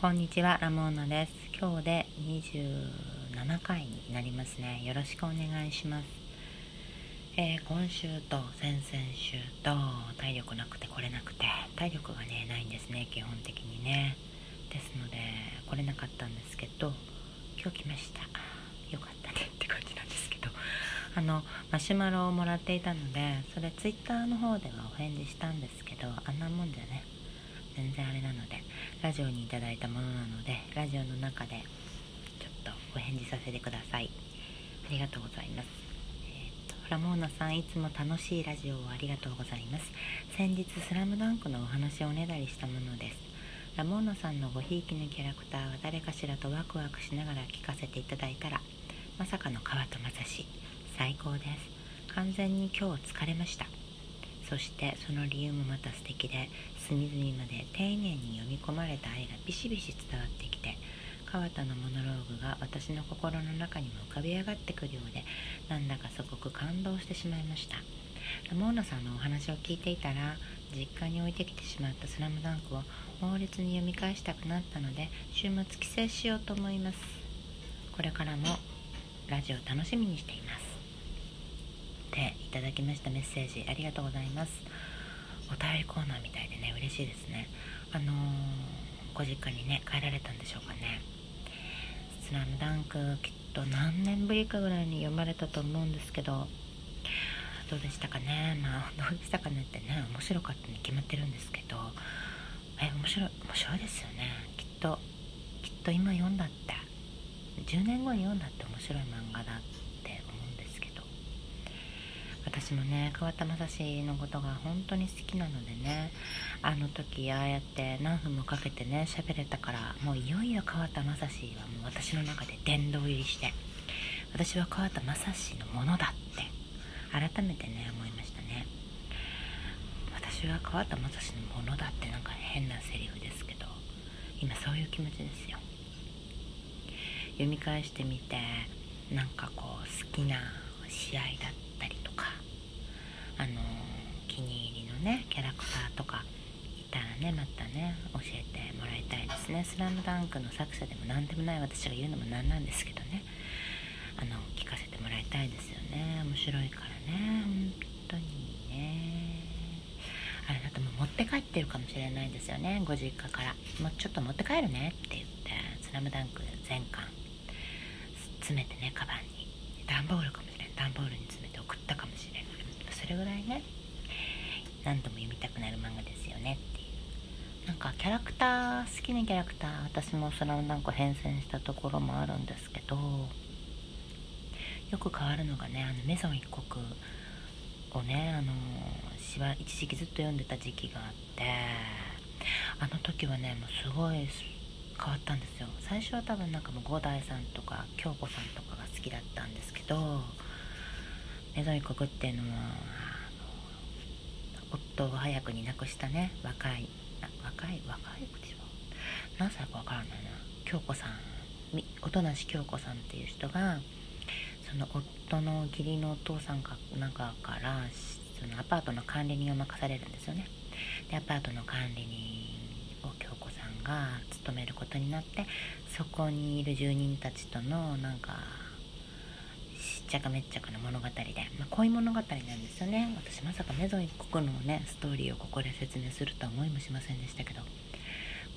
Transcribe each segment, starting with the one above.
こんにちは、ラモーナです。今日で27回になりますね。よろしくお願いします。えー、今週と先々週と体力なくて来れなくて、体力がね、ないんですね、基本的にね。ですので、来れなかったんですけど、今日来ました。よかったねって感じなんですけど、あの、マシュマロをもらっていたので、それ twitter の方ではお返事したんですけど、あんなもんじゃね、全然あれなのでラジオにいただいたものなのでラジオの中でちょっとお返事させてください。ありがとうございます。えー、っとラモーナさんいつも楽しいラジオをありがとうございます。先日スラムダンクのお話をおねだりしたものです。ラモーナさんのごひいきのキャラクターは誰かしらとワクワクしながら聞かせていただいたらまさかの川戸正史最高です。完全に今日疲れました。そしてその理由もまた素敵で隅々まで丁寧に読み込まれた愛がビシビシ伝わってきて川田のモノローグが私の心の中にも浮かび上がってくるようでなんだかすごく感動してしまいました。ラモーナさんのお話を聞いていたら実家に置いてきてしまった「スラムダンクを猛烈に読み返したくなったので週末帰省しようと思います。これからもラジオ楽しみにしています。ていただきましたメッセージありがとうございます。お便りコーナーみたいでね嬉しいですね。あのー、ご実家にね帰られたんでしょうかね。スラムダンクきっと何年ぶりかぐらいに読まれたと思うんですけどどうでしたかね。まあどうでしたかねってね面白かったに決まってるんですけどえ面白い面白いですよね。きっときっと今読んだって10年後に読んだって面白い漫画だって私もね桑田正史のことが本当に好きなのでねあの時ああやって何分もかけてね喋れたからもういよいよ桑田正史はもう私の中で殿堂入りして私は桑田正史のものだって改めてね思いましたね。私は桑田正史のものだってなんか変なセリフですけど今そういう気持ちですよ。読み返してみてなんかこう好きな試合だったりあの気に入りのねキャラクターとかいたらねまたね教えてもらいたいですね「スラムダンクの作者でも何でもない私が言うのもなんなんですけどね。あの聞かせてもらいたいですよね。面白いからね。本当にね。あれだともう持って帰ってるかもしれないですよね。ご実家から「もうちょっと持って帰るね」って言って「スラムダンク全巻。詰めてねカバンに。段ボールかもしれない段ボールに詰めて送ったかもしれないれぐらいね。何度も読みたくなる漫画ですよね。っていう。なんかキャラクター好きなキャラクター私もそのなんか変遷したところもあるんですけどよく変わるのがねあのメゾン一国をねあのしば一時期ずっと読んでた時期があってあの時はねもうすごい変わったんですよ。最初は多分なんかもう五代さんとか京子さんとかが好きだったんですけどメゾン一国っていうのは夫を早くに亡くしたね。若い若い若いでしょ？何歳か分からないな。京子さん音無京子さんっていう人がその夫の義理のお父さんかなんかからそのアパートの管理人を任されるんですよね。でアパートの管理人を京子さんが務めることになってそこにいる住人たちとのなんかちゃかめっちゃかな物語で、まあ、恋物語なんですよね。私まさかメゾン一国のねストーリーをここで説明するとは思いもしませんでしたけど。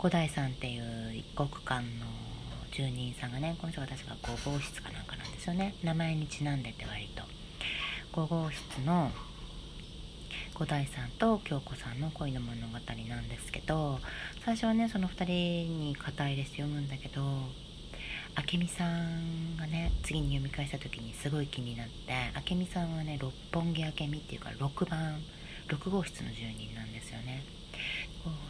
五代さんっていう一国間の住人さんがねこの人が確か5号室かなんかなんですよね。名前にちなんでて割と。5号室の五代さんと京子さんの恋の物語なんですけど最初はねその2人に肩入れして読むんだけど明美さんがね次に読み返した時にすごい気になって明美さんはね六本木明美っていうか6番6号室の住人なんですよね。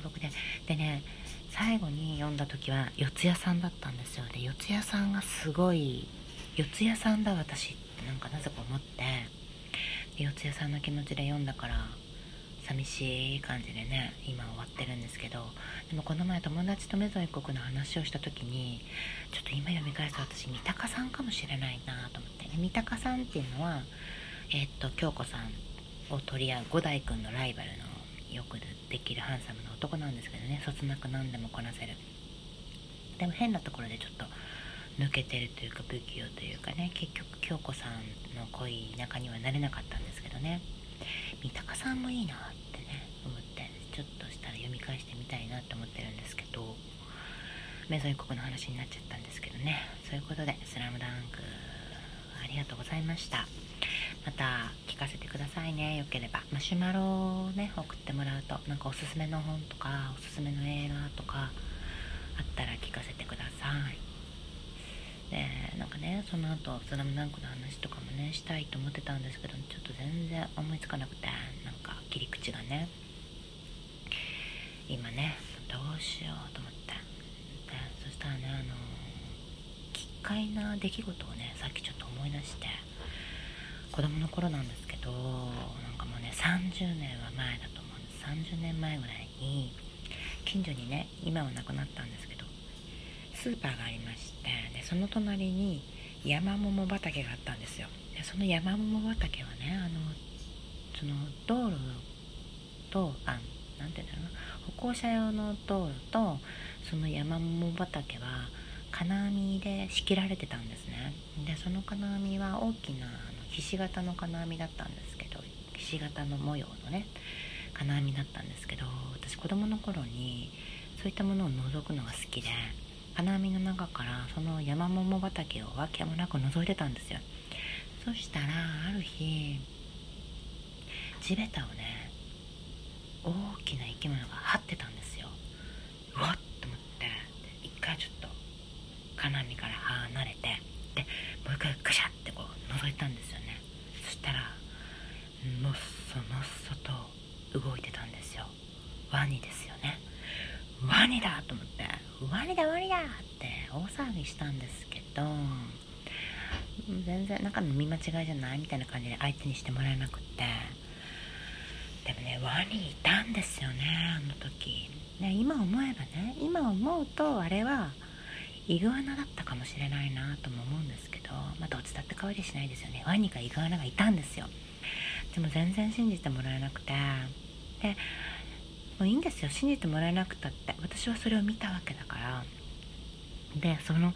56ででね最後に読んだ時は四谷さんだったんですよ。で四谷さんがすごい四谷さんだ私ってなんかなぜか思って。で四谷さんの気持ちで読んだから寂しい感じでね今終わってるんですけどでもこの前友達とメゾン一国の話をした時にちょっと今読み返すと私三鷹さんかもしれないなと思って三鷹さんっていうのはえー、っと京子さんを取り合う五代君のライバルのよくできるハンサムな男なんですけどね。そつなく何でもこなせる。でも変なところでちょっと抜けてるというか不器用というかね。結局京子さんの濃い仲にはなれなかったんですけどね。三鷹さんもいいなってね思ってちょっとしたら読み返してみたいなって思ってるんですけどメゾン一国の話になっちゃったんですけどね。そういうことで「スラムダンクありがとうございました。また聞かせてくださいね。よければ。マシュマロをね送ってもらうとなんかおすすめの本とかおすすめの映画とかあったら聞かせてください。でなんかねその後スラムダンクの話とかもねしたいと思ってたんですけどちょっと全然思いつかなくてなんか切り口がね。今ねどうしようと思って。でそしたらねあの奇怪な出来事をねさっきちょっと思い出して。子供の頃なんですけどなんかもうね30年は前だと思うんです。30年前ぐらいに近所にね今はなくなったんですけどスーパーがありましてでその隣に山桃畑があったんですよ。でその山桃畑はねあのその道路とあなんて言うんだろうな歩行者用の道路とその山桃畑は金網で仕切られてたんですね。でその金網は大きなあのひし形の金網だったんですけどひし形の模様のね金網だったんですけど私子供の頃にそういったものを覗くのが好きで金網の中からその山桃畑をわけもなく覗いてたんですよ。そしたらある日地べたをね大きな生き物が張ってたんですよ。うわっと思って。一回ちょっと金網から離れて。でもう一回ガシャってこう覗いたんですよね。そしたらのっそのっそと動いてたんですよ。ワニですよね。ワニだと思って。ワニだワニだって大騒ぎしたんですけど全然中の見間違いじゃないみたいな感じで相手にしてもらえなくって。でもねワニいたんですよねあの時。ね今思えばね今思うとあれはイグアナだったかもしれないなとも思うんですけどまあどっちだって変わりしないですよね。ワニかイグアナがいたんですよ。でも全然信じてもらえなくて。でもういいんですよ。信じてもらえなくたって。私はそれを見たわけだから。でその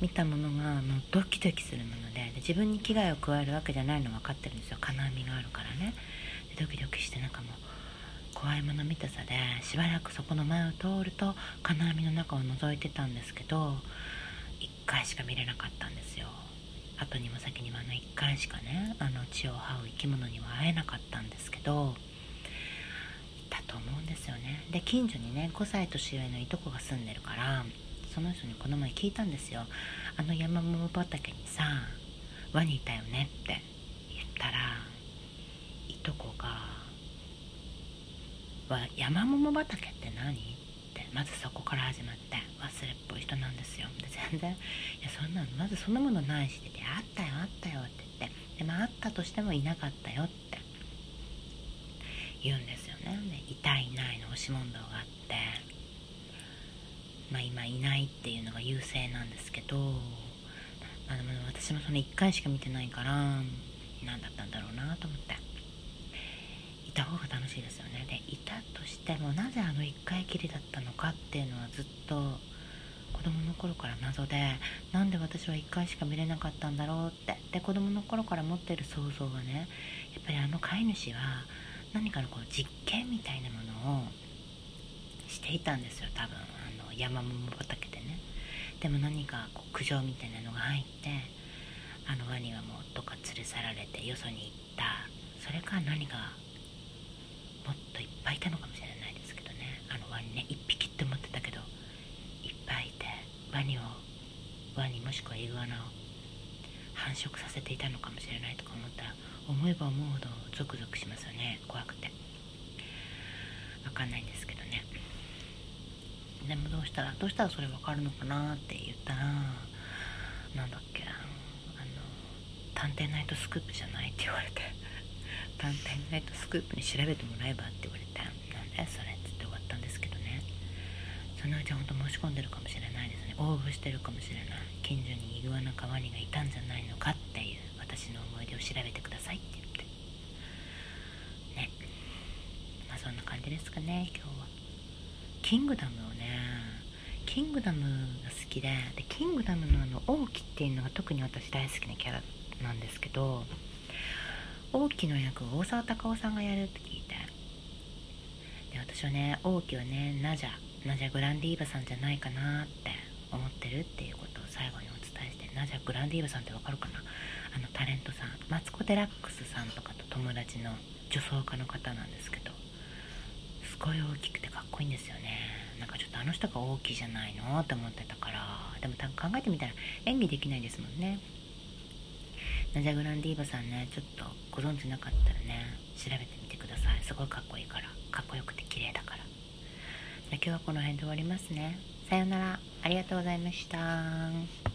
見たものがもうドキドキするもので。で自分に危害を加えるわけじゃないの分かってるんですよ。金網があるからね。ドキドキしてなんかもう怖いもの見たさでしばらくそこの前を通ると金網の中を覗いてたんですけど1回しか見れなかったんですよ。後にも先にもあの1回しかねあの血を這う生き物には会えなかったんですけどいたと思うんですよね。で近所にね5歳年上のいとこが住んでるからその人にこの前聞いたんですよ。あの山桃畑にさワニいたよねって言ったらいとこが「わ山桃畑って何?」ってまずそこから始まって忘れっぽい人なんですよ。で全然「いやそんなのまずそんなものないし」って「あったよあったよ」って言って。でもあったとしてもいなかったよって。言うんですよね。でいたいないの押し問答があって。まあ今いないっていうのが優勢なんですけど、まあ、でも私もその1回しか見てないから何だったんだろうなと思って。いた方が楽しいですよね。でいたとしてもなぜあの1回きりだったのかっていうのはずっと子供の頃から謎でなんで私は1回しか見れなかったんだろうって。で子供の頃から持ってる想像はねやっぱりあの飼い主は何かのこう実験みたいなものをしていたんですよ。多分あの山桃畑でね。でも何かこう苦情みたいなのが入ってあのワニはもうどっか連れ去られてよそに行った。それか何かもっといっぱいいたのかもしれないですけどね。あのワニね1匹って思ってたけどいっぱいいてワニをワニもしくはイグアナを繁殖させていたのかもしれないとか思ったら思えば思うほどゾクゾクしますよね。怖くて。分かんないんですけどね。でもどうしたらどうしたらそれ分かるのかなって言ったらなんだっけあの「探偵ナイトスクープじゃない?」って言われて「探偵ナイトスクープに調べてもらえば?」って言われて「なんだそれ」っつって終わったんですけどね。そのうち本当申し込んでるかもしれないですね。応募してるかもしれない。近所にイグアナかワニがいたんじゃないのかっていう私の思い出を調べてくださいって言って。ね。まあそんな感じですかね今日は。キングダムをねキングダムが好きででキングダムのあの王毅っていうのが特に私大好きなキャラなんですけど王毅の役を大沢たかおさんがやるって聞いて。で私はね王毅はねナジャナジャグランディーバさんじゃないかなって思ってるっていうことを最後にお伝えしてナジャグランディーバさんってわかるかな？あのタレントさんマツコ・デラックスさんとかと友達の女装家の方なんですけどすごい大きくてかっこいいんですよね。なんかちょっとあの人が大きいじゃないのって思ってたからでも考えてみたら演技できないですもんね。ナジャグランディーバさんねちょっとご存知なかったらね調べてみてください。すごいかっこいいから。かっこよくて綺麗だから。じゃ今日はこの辺で終わりますね。さようなら。ありがとうございました。